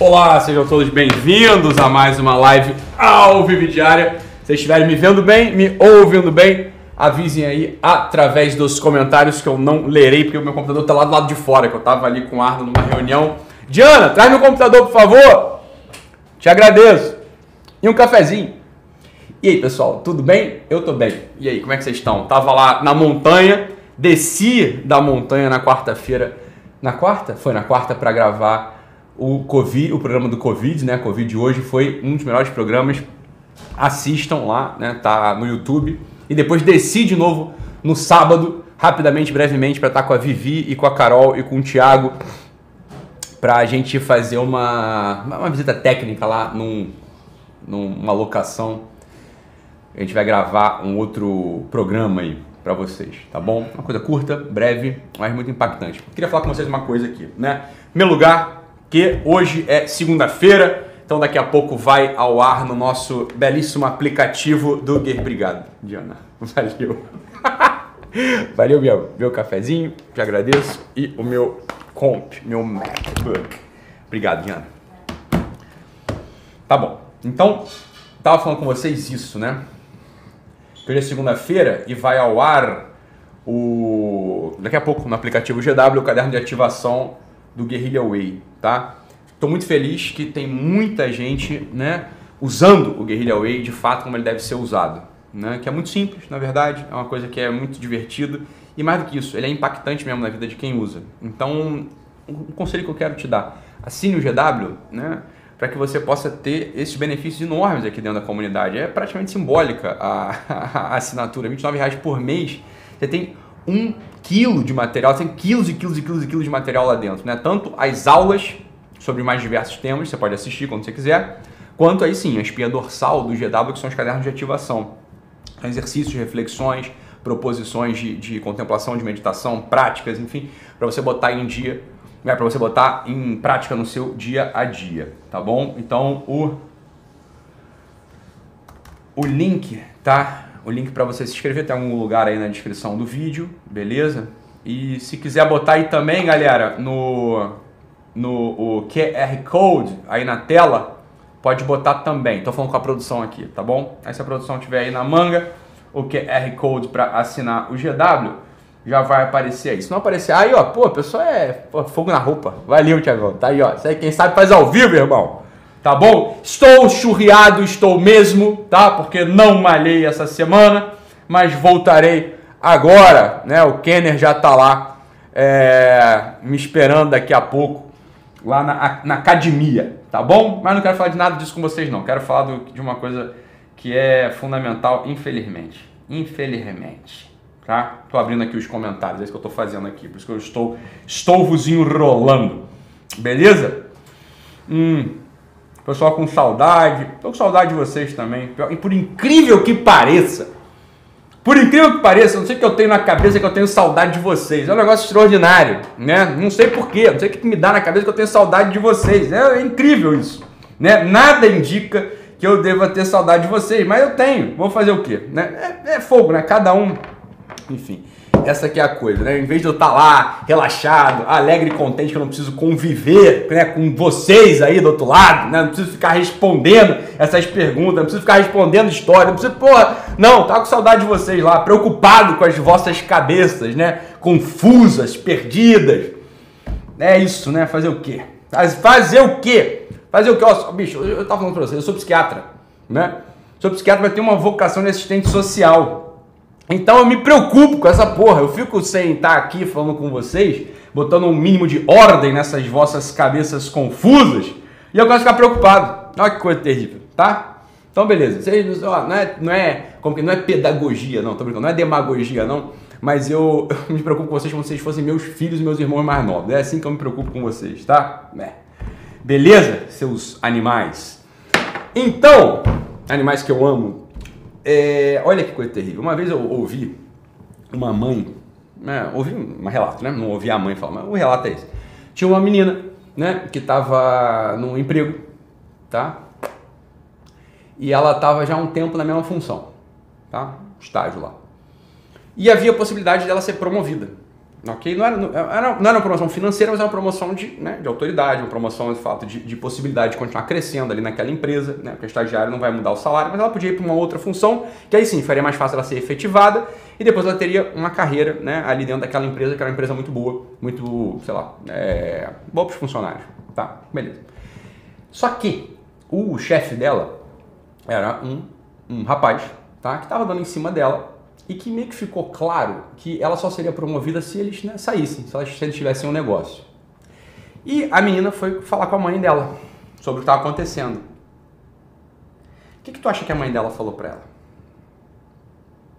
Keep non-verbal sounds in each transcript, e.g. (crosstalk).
Olá, sejam todos bem-vindos a mais uma live ao vivo diária. Se vocês estiverem me vendo bem, me ouvindo bem, avisem aí através dos comentários que eu não lerei porque o meu computador está lá do lado de fora, que eu estava ali com o Arno numa reunião. Diana, traz meu computador, por favor. Te agradeço. E um cafezinho. E aí, pessoal, tudo bem? Eu tô bem. E aí, como é que vocês estão? Tava lá na montanha, desci da montanha na quarta-feira. Na quarta? Foi na quarta para gravar o Covid, o programa do Covid, né? Covid de hoje foi um dos melhores programas. Assistam lá, né? Tá no YouTube. E depois desci de novo no sábado, rapidamente, brevemente, para estar com a Vivi e com a Carol e com o Thiago para a gente fazer uma, uma visita técnica lá num, numa locação. A gente vai gravar um outro programa aí para vocês, tá bom? Uma coisa curta, breve, mas muito impactante. Queria falar com vocês uma coisa aqui, né? Meu lugar, que hoje é segunda-feira, então daqui a pouco vai ao ar no nosso belíssimo aplicativo do Guerreiro. Obrigado, Diana. (laughs) Valeu. Valeu, meu, meu cafezinho, te agradeço. E o meu comp, meu MacBook. Obrigado, Diana. Tá bom. Então, tava falando com vocês isso, né? Hoje é segunda-feira e vai ao ar o daqui a pouco no aplicativo GW o caderno de ativação do Guerrilla Way, tá? Estou muito feliz que tem muita gente, né, usando o Guerrilla Way de fato como ele deve ser usado, né? Que é muito simples, na verdade, é uma coisa que é muito divertido e mais do que isso, ele é impactante mesmo na vida de quem usa. Então, um conselho que eu quero te dar, assine o GW, né? Para que você possa ter esses benefícios enormes aqui dentro da comunidade. É praticamente simbólica a, (laughs) a assinatura, 29 reais por mês. Você tem um quilo de material, tem quilos e quilos e quilos e quilos de material lá dentro, né? Tanto as aulas sobre mais diversos temas, você pode assistir quando você quiser, quanto aí sim, a espinha dorsal do GW, que são os cadernos de ativação. Exercícios, reflexões, proposições de, de contemplação, de meditação, práticas, enfim, para você botar em dia, né, para você botar em prática no seu dia a dia, tá bom? Então o o link tá o link para você se inscrever tem algum lugar aí na descrição do vídeo, beleza? E se quiser botar aí também, galera, no, no o QR Code aí na tela, pode botar também. Tô falando com a produção aqui, tá bom? Aí se a produção tiver aí na manga, o QR Code para assinar o GW, já vai aparecer aí. Se não aparecer, aí ó, pô, a pessoa é pô, fogo na roupa. Valeu, Tiagão. Tá aí, ó. Isso aí, quem sabe faz ao vivo, irmão tá bom? Estou churriado, estou mesmo, tá? Porque não malhei essa semana, mas voltarei agora, né? O Kenner já tá lá é, me esperando daqui a pouco lá na, na academia, tá bom? Mas não quero falar de nada disso com vocês não, quero falar do, de uma coisa que é fundamental, infelizmente, infelizmente, tá? Tô abrindo aqui os comentários, é isso que eu tô fazendo aqui, por isso que eu estou, estou vos enrolando, beleza? Hum... Pessoal com saudade. Tô com saudade de vocês também. E por incrível que pareça, por incrível que pareça, não sei o que eu tenho na cabeça que eu tenho saudade de vocês. É um negócio extraordinário, né? Não sei porquê, não sei o que me dá na cabeça que eu tenho saudade de vocês. É, é incrível isso, né? Nada indica que eu deva ter saudade de vocês, mas eu tenho. Vou fazer o quê? Né? É, é fogo, né? Cada um, enfim. Essa aqui é a coisa, né? Em vez de eu estar tá lá, relaxado, alegre e contente que eu não preciso conviver né, com vocês aí do outro lado, né? Não preciso ficar respondendo essas perguntas, não preciso ficar respondendo história, não preciso, porra, não, tá com saudade de vocês lá, preocupado com as vossas cabeças, né? Confusas, perdidas. É isso, né? Fazer o quê? Fazer o quê? Fazer o quê? Ó, bicho, eu tava falando pra você, eu sou psiquiatra, né? Sou psiquiatra, mas tenho uma vocação de assistente social. Então eu me preocupo com essa porra. Eu fico sem estar aqui falando com vocês, botando um mínimo de ordem nessas vossas cabeças confusas, e eu começo a ficar preocupado. Olha que coisa terrível, tá? Então beleza. Vocês, ó, não é, não é, como que não é pedagogia, não, tô brincando, não é demagogia, não. Mas eu, (laughs) eu me preocupo com vocês como se vocês fossem meus filhos e meus irmãos mais novos. É assim que eu me preocupo com vocês, tá? É. Beleza, seus animais? Então, animais que eu amo, é, olha que coisa terrível. Uma vez eu ouvi uma mãe, né, ouvi um relato, né? Não ouvi a mãe falar, mas o relato é esse. Tinha uma menina, né, que estava num emprego, tá? E ela estava já há um tempo na mesma função, tá? Estágio lá. E havia a possibilidade dela ser promovida, Ok? Não era, não era, não era uma promoção financeira, mas era uma promoção de, né, de autoridade, uma promoção de fato de, de possibilidade de continuar crescendo ali naquela empresa, né? Porque a estagiária não vai mudar o salário, mas ela podia ir para uma outra função, que aí sim faria mais fácil ela ser efetivada e depois ela teria uma carreira né, ali dentro daquela empresa, que era uma empresa muito boa, muito, sei lá, é, boa para os funcionários. Tá, beleza. Só que o chefe dela era um, um rapaz, tá? Que estava dando em cima dela e que meio que ficou claro que ela só seria promovida se eles né, saíssem, se, elas, se eles tivessem um negócio. E a menina foi falar com a mãe dela sobre o que estava acontecendo. O que, que tu acha que a mãe dela falou para ela?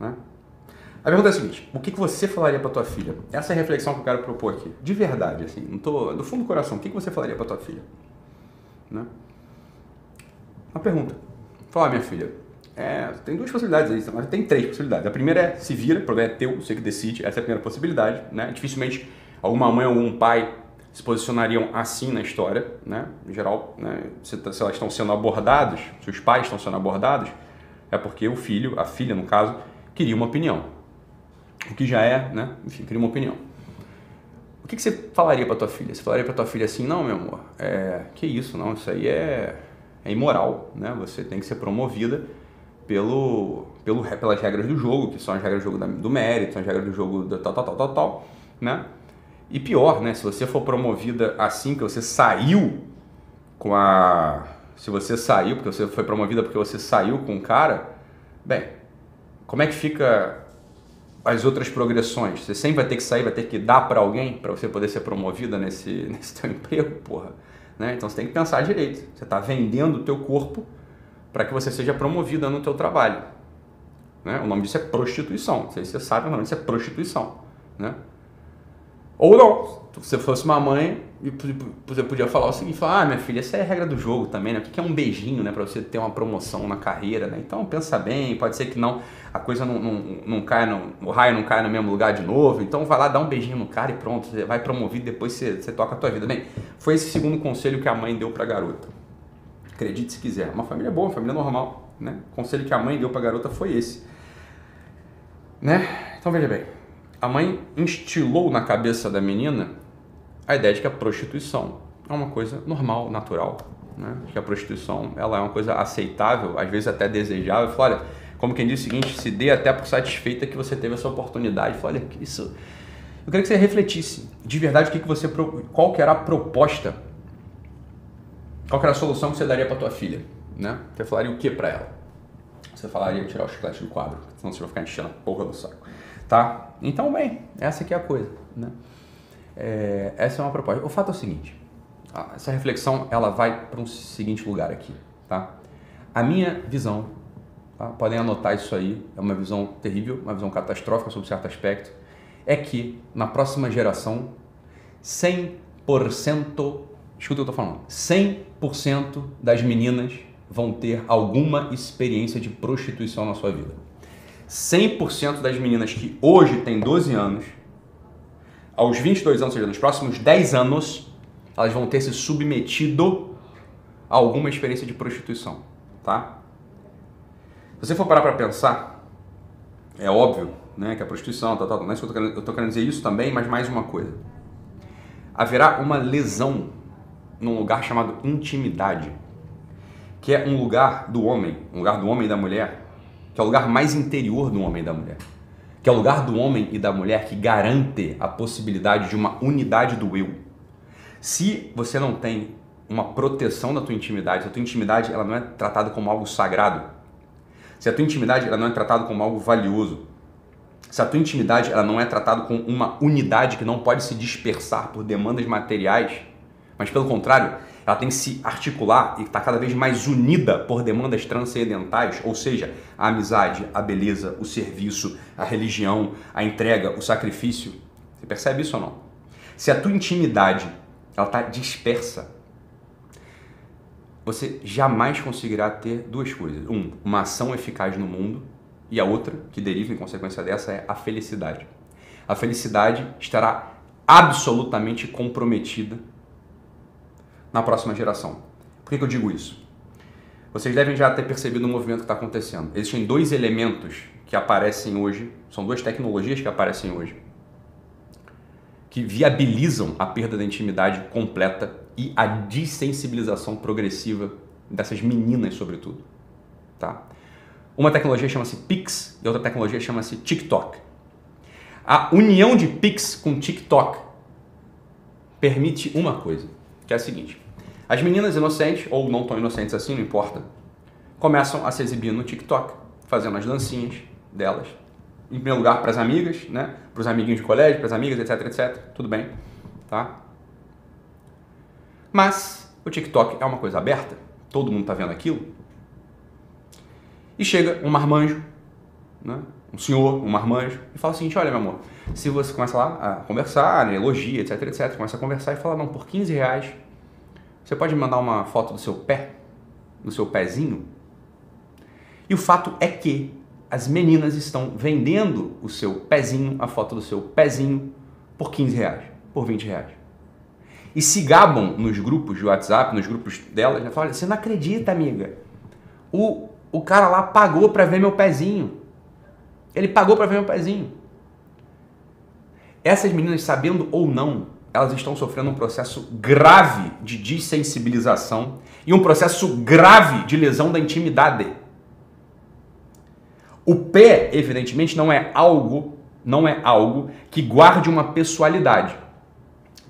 Né? A pergunta é a seguinte: o que, que você falaria para tua filha? Essa é a reflexão que eu quero propor aqui, de verdade, assim, não tô do fundo do coração. O que, que você falaria para tua filha? Né? Uma pergunta. Fala, minha filha, é, tem duas possibilidades aí, mas tem três possibilidades. A primeira é se vira, o problema é teu, você que decide, essa é a primeira possibilidade. Né? Dificilmente alguma mãe ou algum pai se posicionariam assim na história, né? Em geral, né? se, se elas estão sendo abordados, se os pais estão sendo abordados, é porque o filho, a filha no caso, queria uma opinião. O que já é, né? Enfim, queria uma opinião. O que, que você falaria para tua filha? Você falaria para tua filha assim, não, meu amor, é, que isso, não, isso aí é, é imoral, né? Você tem que ser promovida pelo, pelo, pelas regras do jogo, que são as regras do jogo do mérito, são as regras do jogo do tal, tal, tal, tal, tal, né? E pior, né? Se você for promovida assim, que você saiu com a... Se você saiu, porque você foi promovida porque você saiu com o cara, bem, como é que fica as outras progressões? Você sempre vai ter que sair, vai ter que dar para alguém para você poder ser promovida nesse, (laughs) nesse teu emprego, porra. Né? Então você tem que pensar direito. Você está vendendo o teu corpo para que você seja promovida no teu trabalho. Né? O nome disso é prostituição. Não sei se você sabe, o nome disso é prostituição. Né? Ou não. Se você fosse uma mãe, você podia falar o seguinte, falar, ah, minha filha, essa é a regra do jogo também, né? O que é um beijinho, né? Para você ter uma promoção na carreira, né? Então pensa bem, pode ser que não, a coisa não, não, não caia, no, o raio não caia no mesmo lugar de novo, então vai lá, dá um beijinho no cara e pronto, você vai promovido, depois você, você toca a tua vida. Bem, foi esse segundo conselho que a mãe deu pra garota. Acredite se quiser. Uma família boa, uma família normal, né? O conselho que a mãe deu pra garota foi esse. Né? Então veja bem, a mãe instilou na cabeça da menina a ideia de que a prostituição é uma coisa normal, natural, né? que a prostituição ela é uma coisa aceitável, às vezes até desejável. Falou, olha, como quem diz o seguinte, se dê até por satisfeita que você teve essa oportunidade. Falou, olha, isso... Eu queria que você refletisse de verdade o que, que você, qual que era a proposta, qual era a solução que você daria para tua filha, né? Você falaria o que para ela? Você falaria tirar o chiclete do quadro, senão você vai ficar enchendo a porra do saco, tá? Então, bem, essa aqui é a coisa, né? É, essa é uma proposta. O fato é o seguinte, essa reflexão ela vai para um seguinte lugar aqui, tá? A minha visão, tá? podem anotar isso aí, é uma visão terrível, uma visão catastrófica sobre certo aspecto, é que na próxima geração 100%, escuta o que eu tô falando, 100% das meninas vão ter alguma experiência de prostituição na sua vida. 100% das meninas que hoje têm 12 anos aos 22 anos, ou seja, nos próximos 10 anos, elas vão ter se submetido a alguma experiência de prostituição, tá? Se você for parar para pensar, é óbvio, né, que a prostituição, tal, tal, não é isso que eu tô querendo, eu tô querendo dizer isso também, mas mais uma coisa. Haverá uma lesão num lugar chamado intimidade, que é um lugar do homem, um lugar do homem e da mulher, que é o lugar mais interior do homem e da mulher que é o lugar do homem e da mulher que garante a possibilidade de uma unidade do eu. Se você não tem uma proteção da tua intimidade, a tua intimidade ela não é tratada como algo sagrado, se a tua intimidade ela não é tratada como algo valioso, se a tua intimidade ela não é tratada com uma unidade que não pode se dispersar por demandas materiais, mas pelo contrário, ela tem que se articular e está cada vez mais unida por demandas transcendentais, ou seja, a amizade, a beleza, o serviço, a religião, a entrega, o sacrifício. Você percebe isso ou não? Se a tua intimidade ela está dispersa, você jamais conseguirá ter duas coisas. Um, uma ação eficaz no mundo e a outra, que deriva em consequência dessa, é a felicidade. A felicidade estará absolutamente comprometida na próxima geração. Por que, que eu digo isso? Vocês devem já ter percebido o movimento que está acontecendo. Existem dois elementos que aparecem hoje, são duas tecnologias que aparecem hoje, que viabilizam a perda da intimidade completa e a dessensibilização progressiva dessas meninas, sobretudo. Tá? Uma tecnologia chama-se Pix e outra tecnologia chama-se TikTok. A união de Pix com TikTok permite uma coisa, que é a seguinte: as meninas inocentes, ou não tão inocentes assim, não importa, começam a se exibir no TikTok, fazendo as dancinhas delas. Em primeiro lugar, para as amigas, né? para os amiguinhos de colégio, para as amigas, etc, etc. Tudo bem, tá? Mas o TikTok é uma coisa aberta, todo mundo está vendo aquilo. E chega um marmanjo, né? um senhor, um marmanjo, e fala o seguinte: olha, meu amor, se você começa lá a conversar, né, elogia, etc, etc, começa a conversar e fala: não, por 15 reais, você pode mandar uma foto do seu pé, do seu pezinho? E o fato é que as meninas estão vendendo o seu pezinho, a foto do seu pezinho, por 15 reais, por 20 reais. E se gabam nos grupos de WhatsApp, nos grupos delas, né? Falam, você não acredita, amiga. O, o cara lá pagou para ver meu pezinho. Ele pagou para ver meu pezinho. Essas meninas, sabendo ou não, elas estão sofrendo um processo grave de dessensibilização e um processo grave de lesão da intimidade. O pé, evidentemente, não é algo, não é algo que guarde uma pessoalidade.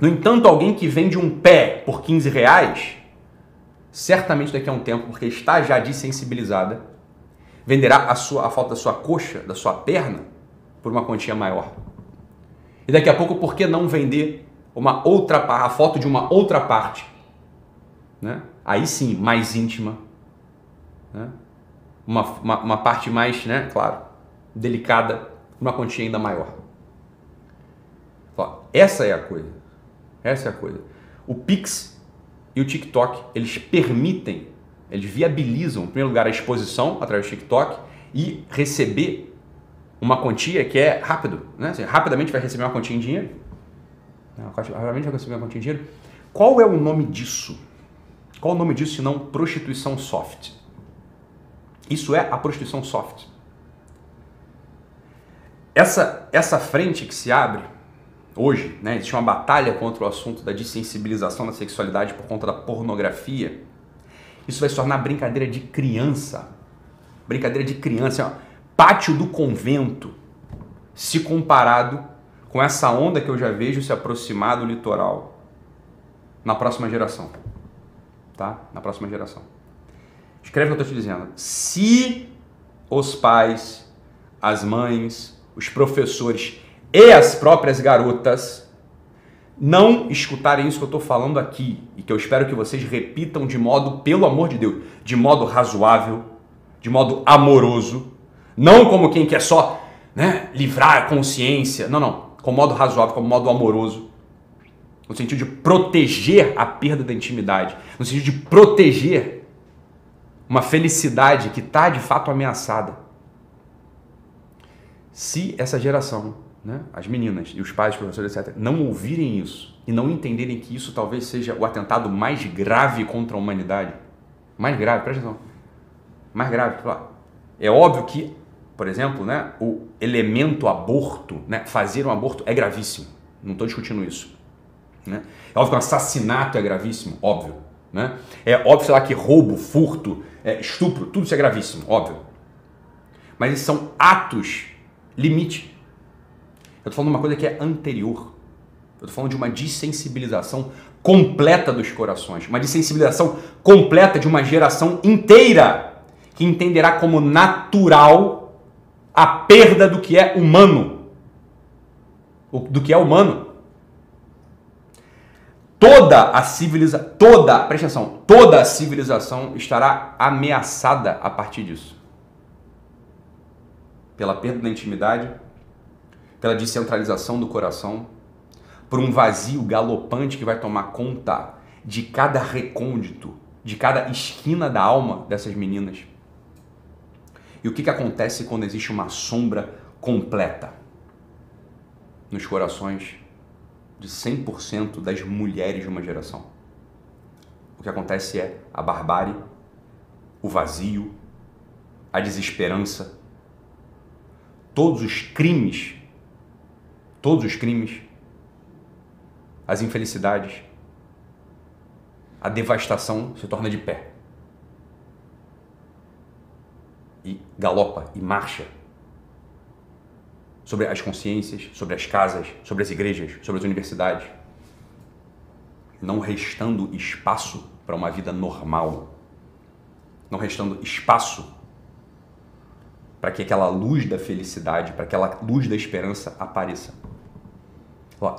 No entanto, alguém que vende um pé por 15 reais, certamente daqui a um tempo, porque está já desensibilizada, venderá a, sua, a falta da sua coxa, da sua perna, por uma quantia maior. E daqui a pouco, por que não vender uma outra a foto de uma outra parte? Né? Aí sim, mais íntima. Né? uma, uma, uma parte mais, né, claro, delicada, uma quantia ainda maior. Essa é a coisa. Essa é a coisa. O Pix e o TikTok, eles permitem, eles viabilizam, em primeiro lugar, a exposição através do TikTok e receber uma quantia que é rápido, né? Assim, rapidamente vai receber uma quantia em dinheiro. Rapidamente vai uma quantia em dinheiro. Qual é o nome disso? Qual o nome disso se não prostituição soft? Isso é a prostituição soft. Essa, essa frente que se abre hoje, né, existe uma batalha contra o assunto da dessensibilização da sexualidade por conta da pornografia. Isso vai se tornar brincadeira de criança. Brincadeira de criança, ó, pátio do convento, se comparado com essa onda que eu já vejo se aproximar do litoral na próxima geração. Tá? Na próxima geração. Escreve o que eu estou te dizendo. Se os pais, as mães, os professores e as próprias garotas não escutarem isso que eu estou falando aqui e que eu espero que vocês repitam de modo, pelo amor de Deus, de modo razoável, de modo amoroso, não como quem quer só né, livrar a consciência, não, não, com modo razoável, com modo amoroso, no sentido de proteger a perda da intimidade, no sentido de proteger uma felicidade que está de fato ameaçada. Se essa geração, né, as meninas e os pais, os professores, etc., não ouvirem isso e não entenderem que isso talvez seja o atentado mais grave contra a humanidade, mais grave, presta atenção, mais grave, é óbvio que, por exemplo, né, o elemento aborto, né, fazer um aborto é gravíssimo, não estou discutindo isso. Né? É óbvio que um assassinato é gravíssimo, óbvio. Né? É óbvio, sei lá, que roubo, furto, é, estupro, tudo isso é gravíssimo, óbvio. Mas esses são atos limite. Eu estou falando de uma coisa que é anterior. Eu estou falando de uma dessensibilização completa dos corações, uma dessensibilização completa de uma geração inteira que entenderá como natural a perda do que é humano. Do que é humano toda a civilização, toda, presta atenção, toda a civilização estará ameaçada a partir disso. Pela perda da intimidade, pela descentralização do coração, por um vazio galopante que vai tomar conta de cada recôndito, de cada esquina da alma dessas meninas. E o que, que acontece quando existe uma sombra completa nos corações de 100% das mulheres de uma geração. O que acontece é a barbárie, o vazio, a desesperança, todos os crimes, todos os crimes as infelicidades, a devastação se torna de pé. E galopa e marcha sobre as consciências, sobre as casas, sobre as igrejas, sobre as universidades, não restando espaço para uma vida normal, não restando espaço para que aquela luz da felicidade, para que aquela luz da esperança apareça.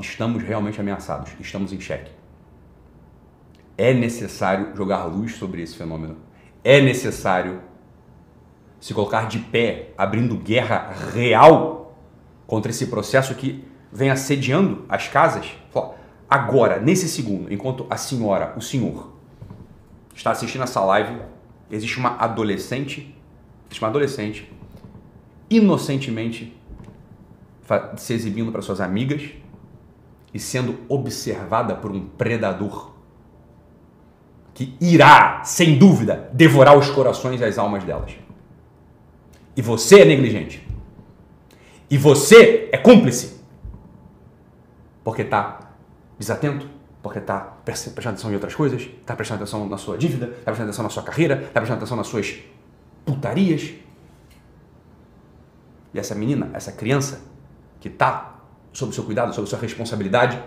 Estamos realmente ameaçados, estamos em xeque. É necessário jogar luz sobre esse fenômeno. É necessário se colocar de pé, abrindo guerra real contra esse processo que vem assediando as casas. Agora, nesse segundo, enquanto a senhora, o senhor, está assistindo essa live, existe uma adolescente, existe uma adolescente inocentemente se exibindo para suas amigas e sendo observada por um predador que irá, sem dúvida, devorar os corações e as almas delas. E você é negligente. E você é cúmplice. Porque está desatento, porque está prestando atenção em outras coisas, está prestando atenção na sua dívida, está prestando atenção na sua carreira, está prestando atenção nas suas putarias. E essa menina, essa criança que está sob seu cuidado, sob sua responsabilidade,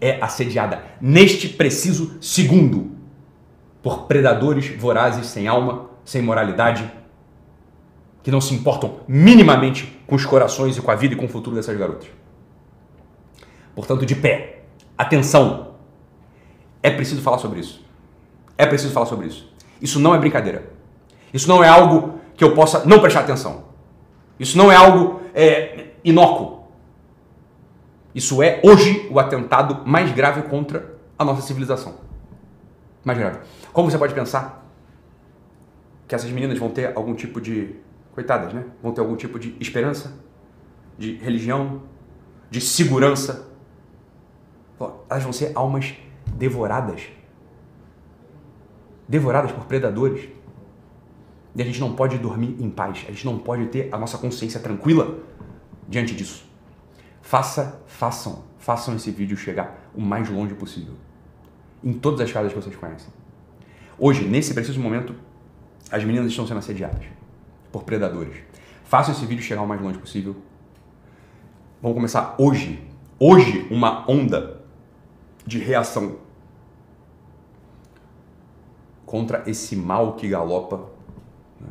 é assediada neste preciso segundo por predadores vorazes sem alma, sem moralidade, que não se importam minimamente com os corações e com a vida e com o futuro dessas garotas. Portanto, de pé, atenção, é preciso falar sobre isso. É preciso falar sobre isso. Isso não é brincadeira. Isso não é algo que eu possa não prestar atenção. Isso não é algo é, inócuo. Isso é, hoje, o atentado mais grave contra a nossa civilização. Mais grave. Como você pode pensar que essas meninas vão ter algum tipo de. Coitadas, né? Vão ter algum tipo de esperança, de religião, de segurança. Elas vão ser almas devoradas devoradas por predadores. E a gente não pode dormir em paz, a gente não pode ter a nossa consciência tranquila diante disso. Faça, façam, façam esse vídeo chegar o mais longe possível. Em todas as casas que vocês conhecem. Hoje, nesse preciso momento, as meninas estão sendo assediadas por predadores. Façam esse vídeo chegar o mais longe possível. Vamos começar hoje, hoje, uma onda de reação contra esse mal que galopa, né?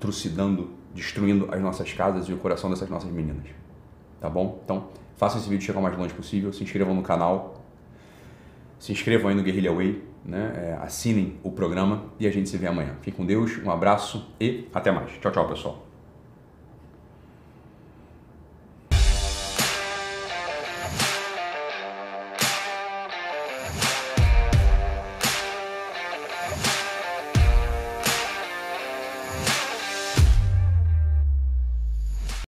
trucidando destruindo as nossas casas e o coração dessas nossas meninas. Tá bom? Então, façam esse vídeo chegar o mais longe possível, se inscrevam no canal, se inscrevam aí no Guerrilla Way, né? É, assinem o programa e a gente se vê amanhã. Fique com Deus, um abraço e até mais. Tchau, tchau, pessoal.